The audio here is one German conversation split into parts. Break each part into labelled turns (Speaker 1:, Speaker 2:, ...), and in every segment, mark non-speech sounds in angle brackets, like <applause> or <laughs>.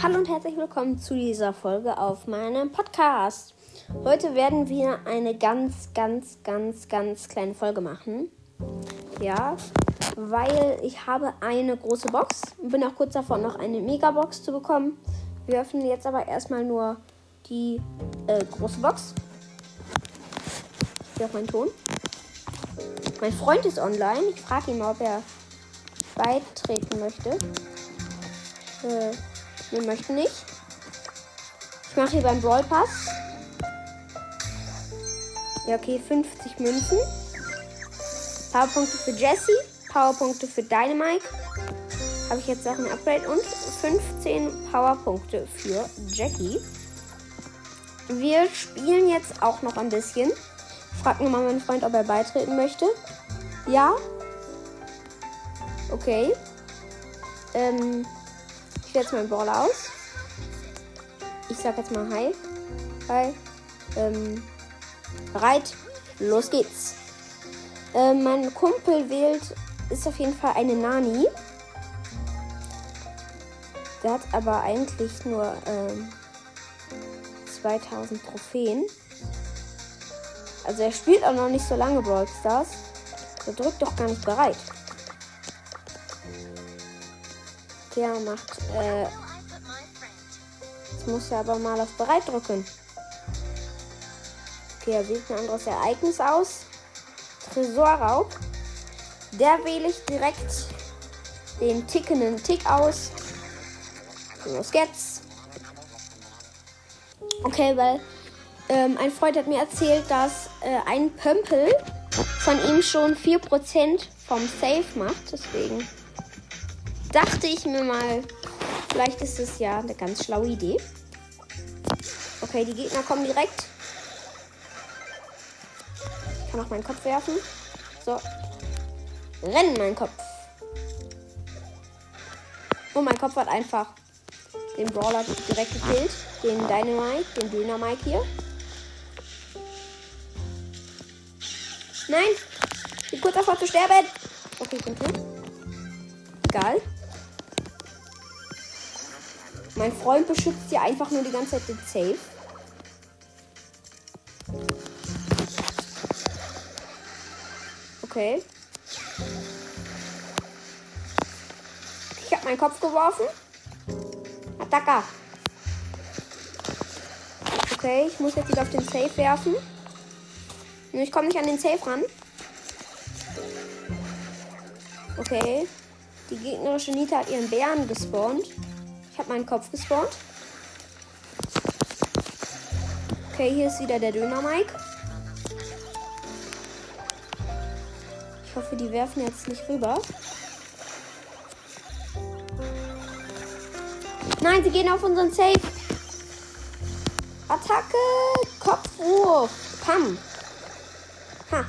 Speaker 1: Hallo und herzlich willkommen zu dieser Folge auf meinem Podcast. Heute werden wir eine ganz, ganz, ganz, ganz kleine Folge machen. Ja, weil ich habe eine große Box und bin auch kurz davor, noch eine Megabox zu bekommen. Wir öffnen jetzt aber erstmal nur die äh, große Box. Hier auch mein Ton. Mein Freund ist online. Ich frage ihn mal, ob er beitreten möchte. Äh, wir möchten nicht. Ich mache hier beim Brawl Pass. Ja, okay, 50 Münzen. Powerpunkte für Jesse, Powerpunkte für Dynamite. Habe ich jetzt auch ein Upgrade und 15 Powerpunkte für Jackie. Wir spielen jetzt auch noch ein bisschen. Frag nur mal meinen Freund, ob er beitreten möchte. Ja. Okay. Ähm, wähle jetzt meinen Brawler aus. Ich sag jetzt mal Hi. Hi. Ähm, bereit. Los geht's. Ähm, mein Kumpel wählt, ist auf jeden Fall eine Nani. Der hat aber eigentlich nur ähm, 2000 Trophäen. Also er spielt auch noch nicht so lange Brawl Stars. Er drückt doch gar nicht bereit. Der macht, äh, jetzt muss er aber mal auf bereit drücken. Okay, er wählt ein anderes Ereignis aus. Tresorraub. Der wähle ich direkt den tickenden Tick aus. Los geht's. Okay, weil ähm, ein Freund hat mir erzählt, dass äh, ein Pömpel von ihm schon 4% vom Safe macht. Deswegen dachte ich mir mal, vielleicht ist es ja eine ganz schlaue Idee. Okay, die Gegner kommen direkt. Ich kann auch meinen Kopf werfen. So. Rennen, mein Kopf. Und mein Kopf hat einfach den Brawler direkt gekillt. Den Dynamite, den Döner Mike hier. Nein! Ich bin kurz davor zu sterben. Okay, ich bin tot. Egal. Mein Freund beschützt hier einfach nur die ganze Zeit den Safe. Okay. Ich habe meinen Kopf geworfen. Attacke. Okay, ich muss jetzt wieder auf den Safe werfen. Ich komme nicht an den Safe ran. Okay. Die gegnerische Nita hat ihren Bären gespawnt. Ich habe meinen Kopf gespawnt. Okay, hier ist wieder der Döner Mike. Ich hoffe, die werfen jetzt nicht rüber. Nein, sie gehen auf unseren Safe. Attacke, Kopfwurf. Pam. Ha.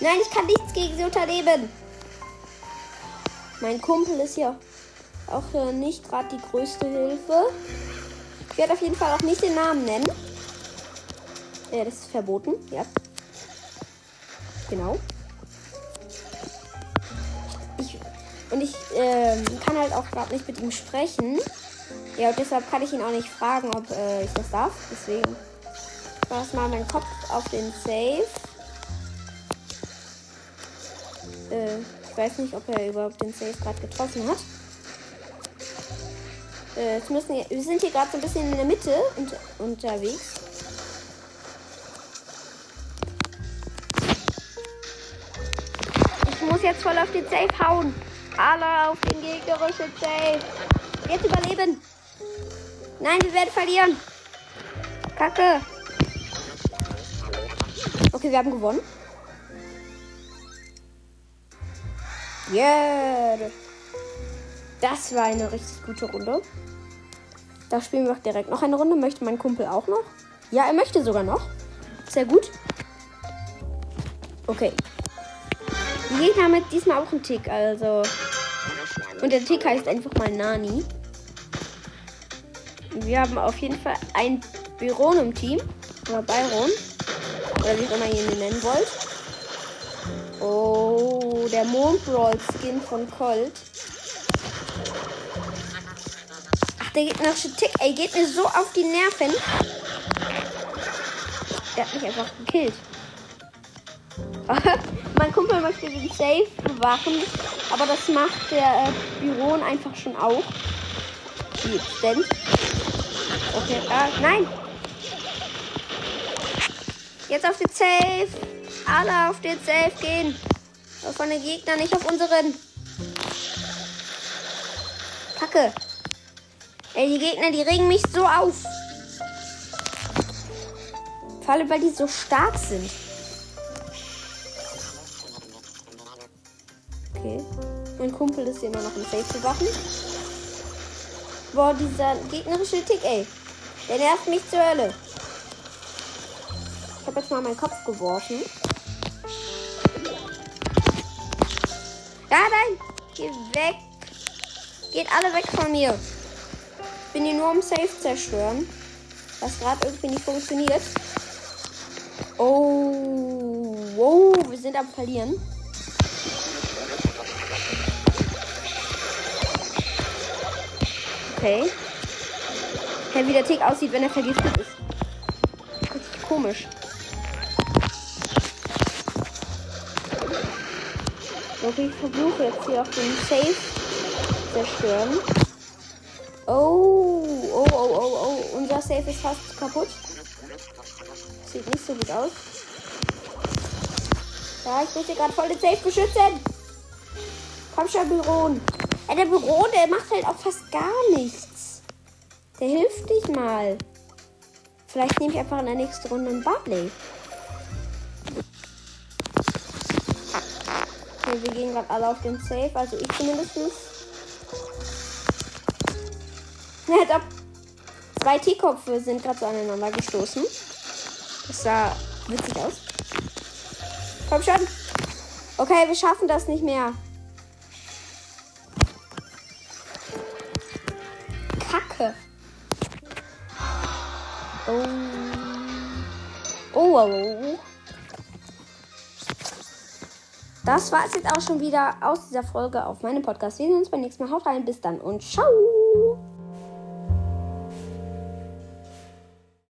Speaker 1: Nein, ich kann nichts gegen sie unternehmen. Mein Kumpel ist ja auch äh, nicht gerade die größte Hilfe. Ich werde auf jeden Fall auch nicht den Namen nennen. Ja, das ist verboten, ja. Genau. Ich, und ich ähm, kann halt auch gerade nicht mit ihm sprechen. Ja, und deshalb kann ich ihn auch nicht fragen, ob äh, ich das darf. Deswegen war es mal mein Kopf auf den Safe. Äh, ich weiß nicht, ob er überhaupt den Safe gerade getroffen hat. Äh, jetzt müssen wir, wir sind hier gerade so ein bisschen in der Mitte unter, unterwegs. Ich muss jetzt voll auf den Safe hauen. Alle auf den gegnerischen Safe. Jetzt überleben. Nein, wir werden verlieren. Kacke. Okay, wir haben gewonnen. Yeah. Das war eine richtig gute Runde. Da spielen wir auch direkt noch eine Runde. Möchte mein Kumpel auch noch? Ja, er möchte sogar noch. Sehr gut. Okay. Die Gegner haben diesmal auch einen Tick, also. Und der Tick heißt einfach mal Nani. Wir haben auf jeden Fall ein Byron im Team. Oder Byron. Oder wie auch immer ihr ihn nennen wollt. Der Mondbrawl Skin von Colt. der gegnerische Tick, ey, geht mir so auf die Nerven. Der hat mich einfach gekillt. <laughs> mein Kumpel möchte den Safe bewachen, aber das macht der äh, Büron einfach schon auch. Wie denn? Okay, ah, nein! Jetzt auf den Safe! Alle auf den Safe gehen! Von den Gegnern, nicht auf unseren! Kacke! Ey, die Gegner, die regen mich so auf! Vor allem, weil die so stark sind. Okay. Mein Kumpel ist hier immer noch im Safe zu wachen. Boah, dieser gegnerische Tick, ey. Der nervt mich zur Hölle. Ich habe jetzt mal meinen Kopf geworfen. Ja, nein! Geh weg! Geht alle weg von mir! Ich bin hier nur um Safe zerstören. Was gerade irgendwie nicht funktioniert. Oh, wow, wir sind am Verlieren. Okay. Hey, wie der Tick aussieht, wenn er vergiftet ist. Richtig komisch. Okay, ich versuche jetzt hier auf den Safe zerstören. Oh, oh, oh, oh, oh. Unser Safe ist fast kaputt. Sieht nicht so gut aus. Ja, ich muss hier gerade voll den Safe beschützen. Komm schon, Büron. Ey, der Büro, der macht halt auch fast gar nichts. Der hilft nicht mal. Vielleicht nehme ich einfach in der nächsten Runde einen Barley. Okay, wir gehen gerade alle auf den Safe, also ich zumindest. Ja, ab. Zwei Teeköpfe sind gerade so aneinander gestoßen. Das sah witzig aus. Komm schon. Okay, wir schaffen das nicht mehr. Kacke. Oh. Oh, oh, oh. Das war es jetzt auch schon wieder aus dieser Folge auf meinem Podcast. Wir sehen uns beim nächsten Mal. Haut rein, bis dann und ciao.